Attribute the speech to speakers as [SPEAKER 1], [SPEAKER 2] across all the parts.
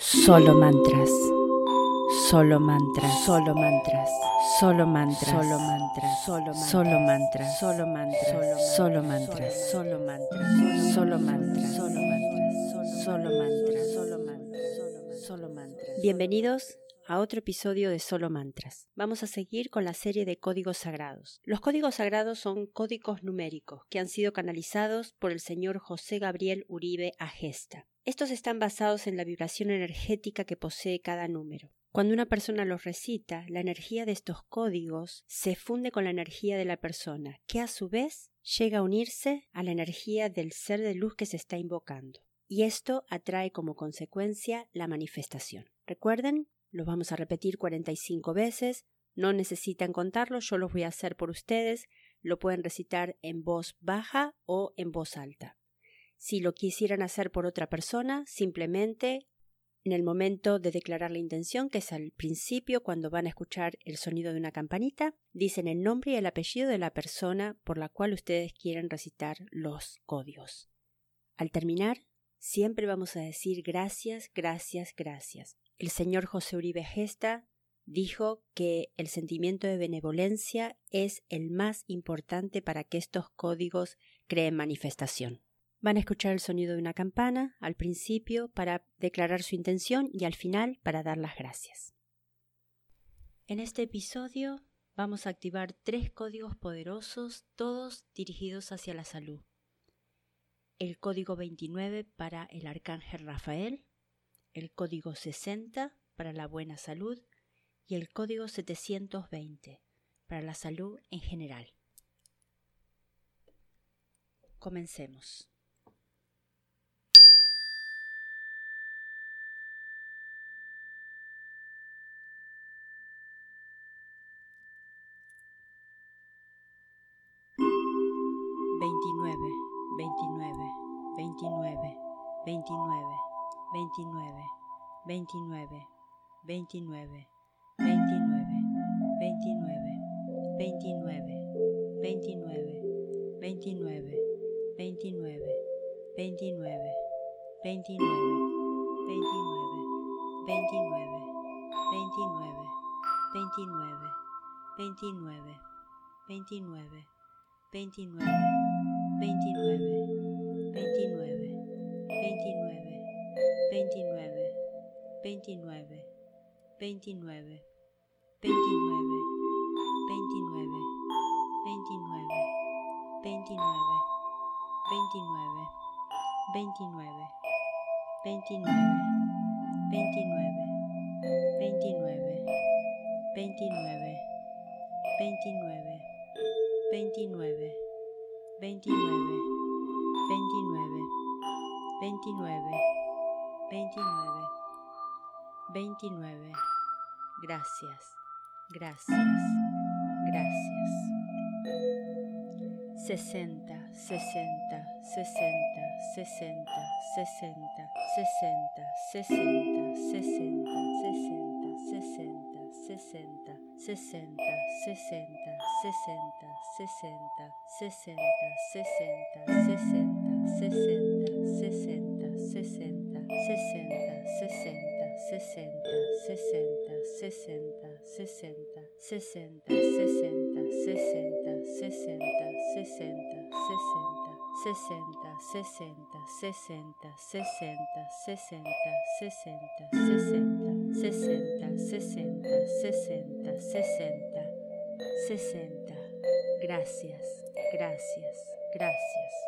[SPEAKER 1] Solo mantras. Solo mantras. Solo mantras. Solo mantras. Solo mantras. Solo mantras. Solo mantras. Solo mantras. Solo mantras. Solo mantras. Solo mantras. Solo mantras. Solo mantras. Solo mantras. Bienvenidos a otro episodio de Solo Mantras. Vamos a seguir con la serie de códigos sagrados. Los códigos sagrados son códigos numéricos que han sido canalizados por el señor José Gabriel Uribe Agesta. Estos están basados en la vibración energética que posee cada número. Cuando una persona los recita, la energía de estos códigos se funde con la energía de la persona, que a su vez llega a unirse a la energía del ser de luz que se está invocando. Y esto atrae como consecuencia la manifestación. Recuerden, los vamos a repetir 45 veces, no necesitan contarlo, yo los voy a hacer por ustedes, lo pueden recitar en voz baja o en voz alta. Si lo quisieran hacer por otra persona, simplemente en el momento de declarar la intención, que es al principio cuando van a escuchar el sonido de una campanita, dicen el nombre y el apellido de la persona por la cual ustedes quieren recitar los códigos. Al terminar, siempre vamos a decir gracias, gracias, gracias. El señor José Uribe Gesta dijo que el sentimiento de benevolencia es el más importante para que estos códigos creen manifestación. Van a escuchar el sonido de una campana al principio para declarar su intención y al final para dar las gracias. En este episodio vamos a activar tres códigos poderosos, todos dirigidos hacia la salud. El código 29 para el arcángel Rafael, el código 60 para la buena salud y el código 720 para la salud en general. Comencemos. 29, 29, 29, 29, 29, 29, 29, 29, 29, 29, 29, 29, 29, 29, 29, 29, 29, 29, 29, 29, 29. 29, 29, 29, 29, 29, 29, 29, 29, 29, 29, 29, 29, 29, 29, 29, 29, 29, 29. 29, 29. Gracias, gracias, gracias. 60, 60, 60, 60, 60, 60, 60, 60, 60, 60, 60, 60, 60, 60, 60, 60, 60, 60, 60, 60, 60. 60, 60, 60, 60, 60, 60, 60, 60, 60, 60, 60, 60. 60, 60, 60, 60, 60, 60, 60, 60, 60, 60, 60, 60. Gracias, gracias, gracias.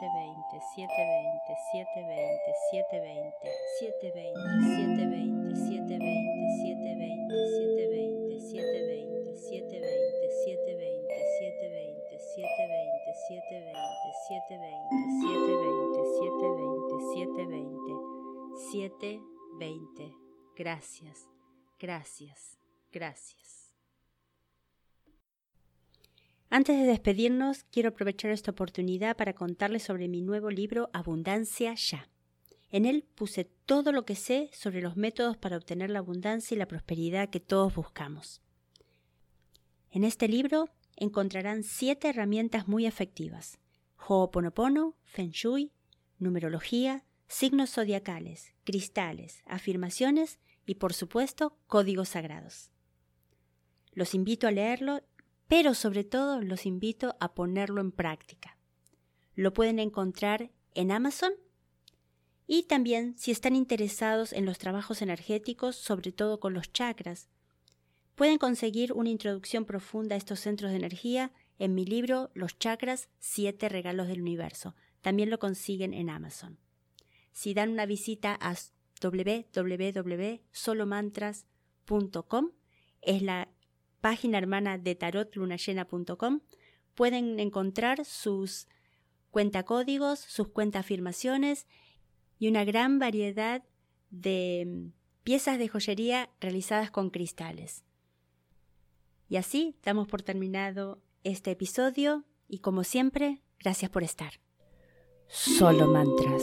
[SPEAKER 1] 720, 720, 720, 720, 720, 720, 720, 720, 720, 720, 720, 720, 720, 720, 720, 720, 720, 720, 720. Gracias, gracias, gracias.
[SPEAKER 2] Antes de despedirnos, quiero aprovechar esta oportunidad para contarles sobre mi nuevo libro Abundancia Ya. En él puse todo lo que sé sobre los métodos para obtener la abundancia y la prosperidad que todos buscamos. En este libro encontrarán siete herramientas muy efectivas: Ho'oponopono, Feng Shui, numerología, signos zodiacales, cristales, afirmaciones y, por supuesto, códigos sagrados. Los invito a leerlo pero sobre todo los invito a ponerlo en práctica. Lo pueden encontrar en Amazon y también si están interesados en los trabajos energéticos, sobre todo con los chakras, pueden conseguir una introducción profunda a estos centros de energía en mi libro Los chakras, siete regalos del universo. También lo consiguen en Amazon. Si dan una visita a www.solomantras.com, es la página hermana de tarotlunayena.com, pueden encontrar sus cuentacódigos, sus cuentaafirmaciones y una gran variedad de mm, piezas de joyería realizadas con cristales. Y así damos por terminado este episodio y como siempre, gracias por estar.
[SPEAKER 1] Solo mantras.